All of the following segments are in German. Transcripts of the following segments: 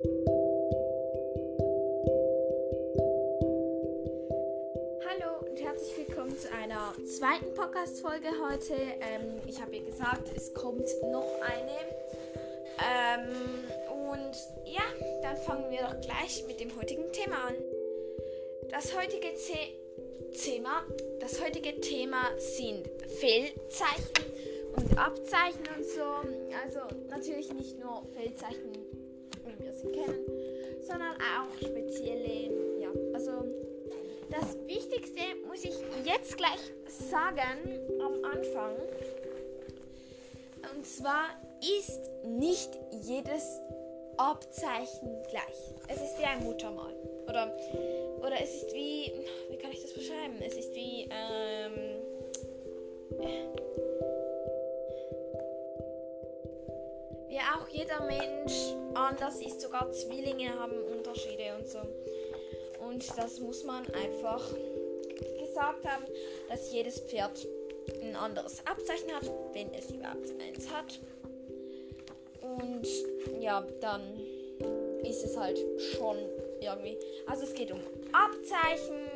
Hallo und herzlich willkommen zu einer zweiten Podcast-Folge heute. Ähm, ich habe ja gesagt, es kommt noch eine. Ähm, und ja, dann fangen wir doch gleich mit dem heutigen Thema an. Das heutige The Thema, das heutige Thema sind Fehlzeichen und Abzeichen und so. Also natürlich nicht nur Feldzeichen, wie wir sie kennen, sondern auch spezielle, ja, also das Wichtigste muss ich jetzt gleich sagen am Anfang. Und zwar ist nicht jedes Abzeichen gleich. Es ist wie ein Muttermal. Oder, oder es ist wie, wie kann ich das beschreiben? Es ist wie, ähm, wie auch jeder Mensch anders ist. Sogar Zwillinge haben Unterschiede und so. Und das muss man einfach gesagt haben, dass jedes Pferd ein anderes Abzeichen hat, wenn es überhaupt eins hat. Und ja, dann ist es halt schon irgendwie. Also es geht um Abzeichen,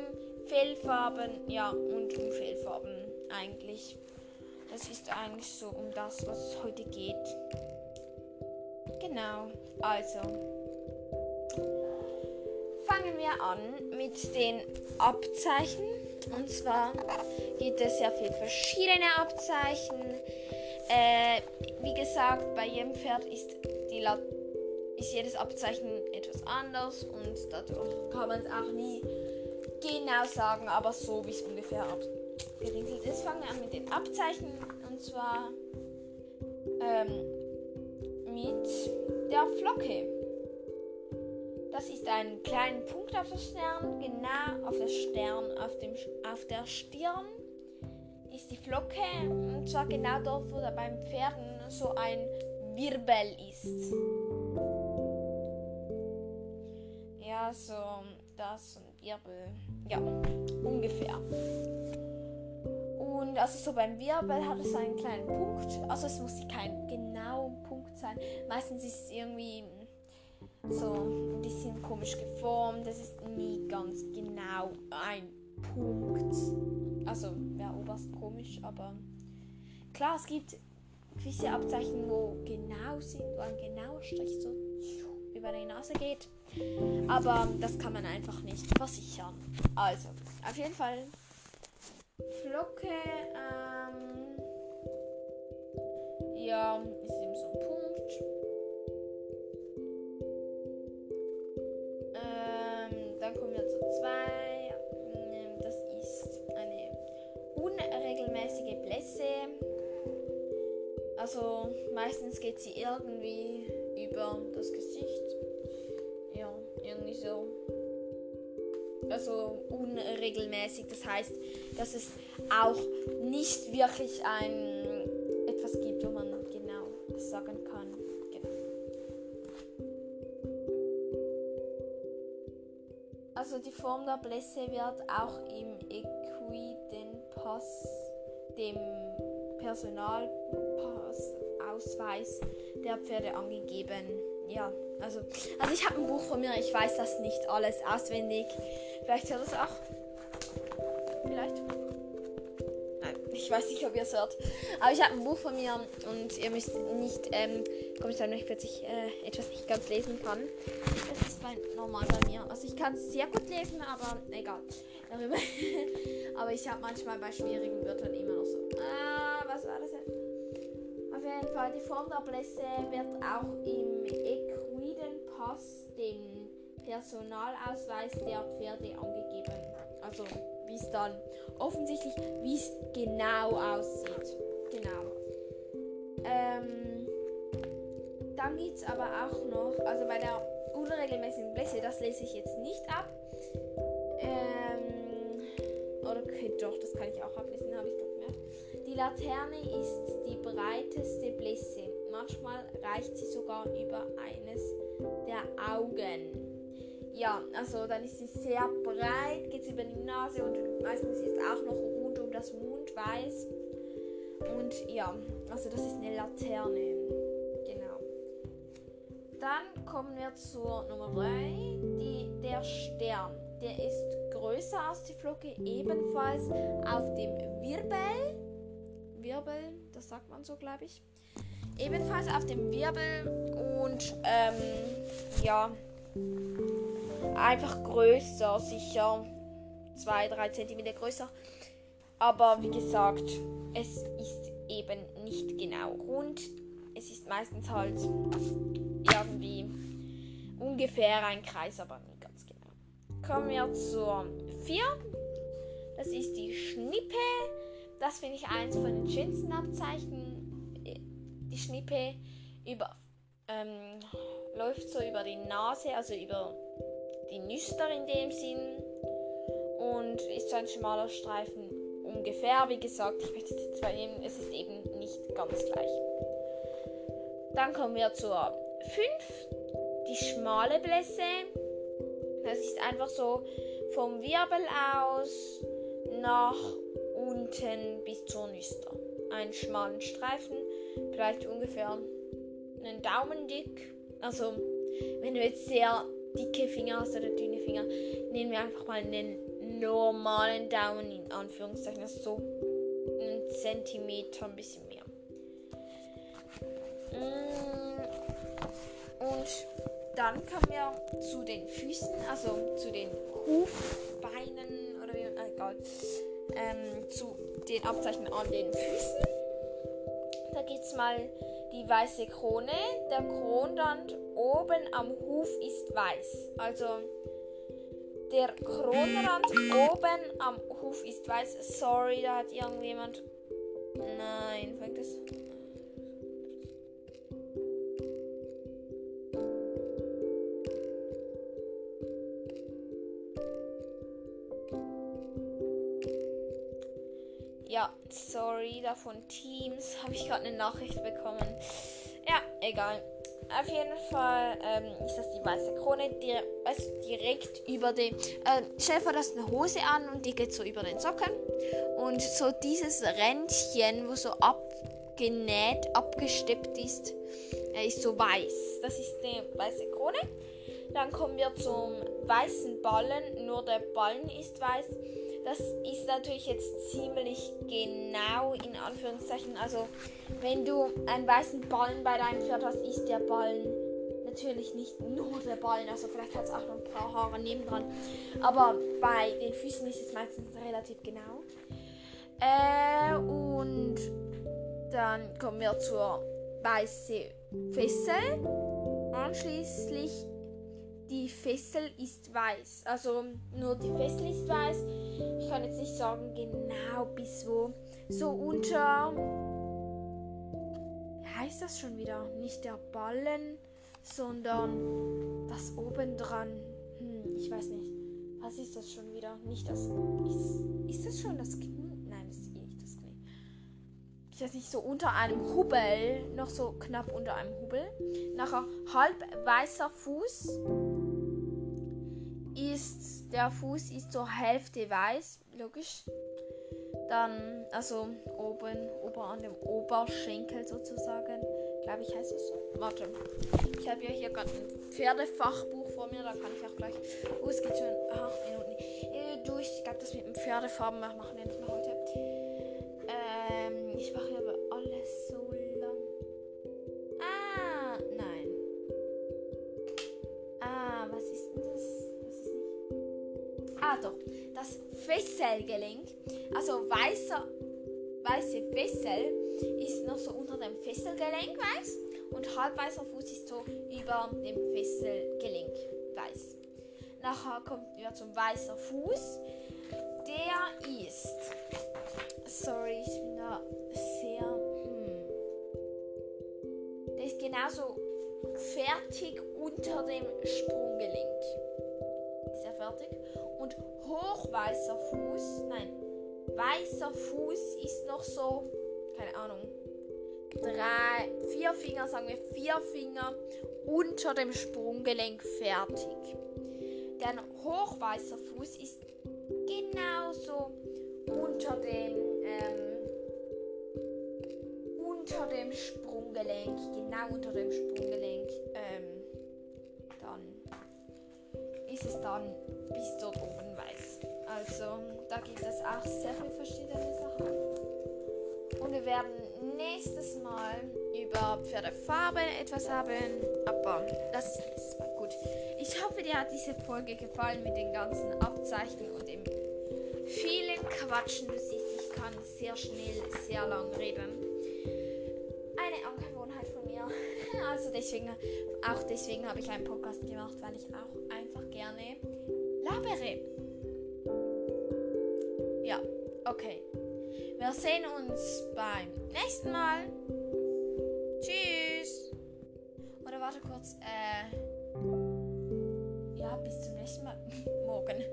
Fellfarben, ja, und um Fellfarben eigentlich. Das ist eigentlich so um das, was es heute geht. Genau, also fangen wir an mit den Abzeichen. Und zwar gibt es sehr viele verschiedene Abzeichen. Äh, wie gesagt, bei jedem Pferd ist, ist jedes Abzeichen etwas anders und dadurch kann man es auch nie genau sagen, aber so wie es ungefähr abgeriegelt ist. Fangen wir an mit den Abzeichen und zwar ähm, mit der Flocke. Das ist ein kleiner Punkt auf dem Stern, genau auf der Stern, auf, dem, auf der Stirn ist die Flocke und zwar genau dort, wo da beim Pferden so ein Wirbel ist. Ja, so das und Wirbel. Ja, ungefähr. Und also so beim Wirbel hat es einen kleinen Punkt. Also es muss kein genauer Punkt sein. Meistens ist es irgendwie so ein bisschen komisch geformt. Das ist nie ganz genau ein Punkt. Also wäre oberst komisch, aber klar, es gibt gewisse Abzeichen, wo genau sind, wo ein genauer Strich so über die Nase geht. Aber das kann man einfach nicht versichern. Also, auf jeden Fall Flocke, ähm, ja, ist eben so ein Punkt. Ähm, dann kommen wir zu zwei. Ähm, Das ist eine unregelmäßige Blässe. Also meistens geht sie irgendwie über das Gesicht. Ja, irgendwie so. Also unregelmäßig. Das heißt, dass es auch nicht wirklich ein etwas gibt, sagen kann. Genau. Also die Form der Blässe wird auch im Equidenpass, dem Personalausweis der Pferde angegeben. Ja, also, also ich habe ein Buch von mir, ich weiß das nicht alles auswendig. Vielleicht hört es auch. Vielleicht. Ich weiß nicht, ob ihr es hört. Aber ich habe ein Buch von mir und ihr müsst nicht ähm, kommentieren, wenn ich plötzlich äh, etwas nicht ganz lesen kann. Das ist bei, normal bei mir. Also ich kann es sehr gut lesen, aber egal. Darüber. aber ich habe manchmal bei schwierigen Wörtern immer noch so. Ah, was war das jetzt? Auf jeden Fall, die Form der Blässe wird auch im Equidenpass, dem Personalausweis der Pferde, angegeben. Also, wie es dann offensichtlich, wie es genau aussieht. Genau. Ähm, dann gibt es aber auch noch, also bei der unregelmäßigen Blässe, das lese ich jetzt nicht ab. Ähm, okay, doch, das kann ich auch ablesen, habe ich doch gemerkt. Die Laterne ist die breiteste Blässe. Manchmal reicht sie sogar über eines der Augen. Ja, also dann ist sie sehr breit, geht über die Nase und meistens ist auch noch rund um das Mund weiß. Und ja, also das ist eine Laterne. Genau. dann kommen wir zur Nummer 3, die, der Stern. Der ist größer als die Flocke, ebenfalls auf dem Wirbel. Wirbel, das sagt man so, glaube ich. Ebenfalls auf dem Wirbel und ähm, ja, einfach größer, sicher 2-3 cm größer. Aber wie gesagt, es ist eben nicht genau rund. Es ist meistens halt irgendwie ungefähr ein Kreis, aber nicht ganz genau. Kommen wir zur 4. Das ist die Schnippe. Das finde ich eins von den schönsten Abzeichen. Die Schnippe über, ähm, läuft so über die Nase, also über die Nüster in dem Sinn. Und ist so ein schmaler Streifen ungefähr. Wie gesagt, ich möchte die zwei nehmen. Es ist eben nicht ganz gleich. Dann kommen wir zur 5. Die schmale Blässe. Das ist einfach so vom Wirbel aus nach unten bis zur Nüster. Einen schmalen Streifen, vielleicht ungefähr einen Daumen dick. Also, wenn du jetzt sehr dicke Finger hast oder dünne Finger, nehmen wir einfach mal einen normalen Daumen in Anführungszeichen. Ist so einen Zentimeter, ein bisschen mehr. Mm, und dann kommen wir zu den Füßen, also zu den Hufbeinen oder wie man, egal, ähm, zu den Abzeichen an den Füßen. Da gibt es mal die weiße Krone. Der Kronrand oben am Huf ist weiß. Also der Kronrand oben am Huf ist weiß. Sorry, da hat irgendjemand. Nein, fängt das. Ja, sorry, da von Teams habe ich gerade eine Nachricht bekommen. Ja, egal. Auf jeden Fall ähm, ist das die weiße Krone, die, also direkt über den. Äh, stell dir das ist eine Hose an und die geht so über den Socken. Und so dieses Rändchen, wo so abgenäht, abgesteppt ist, äh, ist so weiß. Das ist die weiße Krone. Dann kommen wir zum weißen Ballen, nur der Ballen ist weiß. Das ist natürlich jetzt ziemlich genau in Anführungszeichen. Also wenn du einen weißen Ballen bei deinem Pferd hast, ist der Ballen natürlich nicht nur der Ballen. Also vielleicht hat es auch noch ein paar Haare nebendran. Aber bei den Füßen ist es meistens relativ genau. Äh, und dann kommen wir zur weißen Fessel. Anschließend die Fessel ist weiß. Also nur die Fessel ist weiß. Ich kann jetzt nicht sagen genau bis wo. So unter. Wie heißt das schon wieder? Nicht der Ballen, sondern das oben dran. Hm, ich weiß nicht. Was ist das schon wieder? Nicht das. Ist, ist das schon das Knie? Nein, das ist eh nicht das Knie. Ich weiß nicht, so unter einem Hubbel. Noch so knapp unter einem Hubbel. Nachher halb weißer Fuß der Fuß ist zur Hälfte weiß, logisch. Dann, also oben, ober an dem Oberschenkel sozusagen. Glaube ich, heißt es so. Warte. Ich habe ja hier gerade ein Pferdefachbuch vor mir, da kann ich auch gleich. Oh, es geht schon acht Minuten äh, durch. Ich glaube, das mit dem Pferdefarben machen wir nicht mehr heute. Das Fesselgelenk. Also weißer, weiße Fessel ist noch so unter dem Fesselgelenk weiß und halbweißer Fuß ist so über dem Fesselgelenk weiß. Nachher kommt wir zum weißer Fuß. Der ist. Sorry, ich bin da sehr. Hm. Der ist genauso fertig unter dem Sprunggelenk. Er fertig? Und hochweißer Fuß, nein, weißer Fuß ist noch so, keine Ahnung, drei, vier Finger, sagen wir vier Finger unter dem Sprunggelenk fertig. Der hochweißer Fuß ist genauso unter dem ähm, unter dem Sprunggelenk, genau unter dem Sprunggelenk ähm, ist es dann bis dort oben weiß. Also da gibt es auch sehr viele verschiedene Sachen. Und wir werden nächstes Mal über Pferdefarben etwas haben. Aber das ist Mal. Gut. Ich hoffe, dir hat diese Folge gefallen mit den ganzen Abzeichen und dem vielen Quatschen. Du siehst, ich kann sehr schnell, sehr lang reden. Eine Angewohnheit von mir. Also deswegen, auch deswegen habe ich einen Podcast gemacht, weil ich auch einfach gerne labere. Ja, okay. Wir sehen uns beim nächsten Mal. Tschüss. Oder warte kurz. Äh. Ja, bis zum nächsten Mal. Morgen.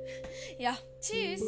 Ja, tschüss.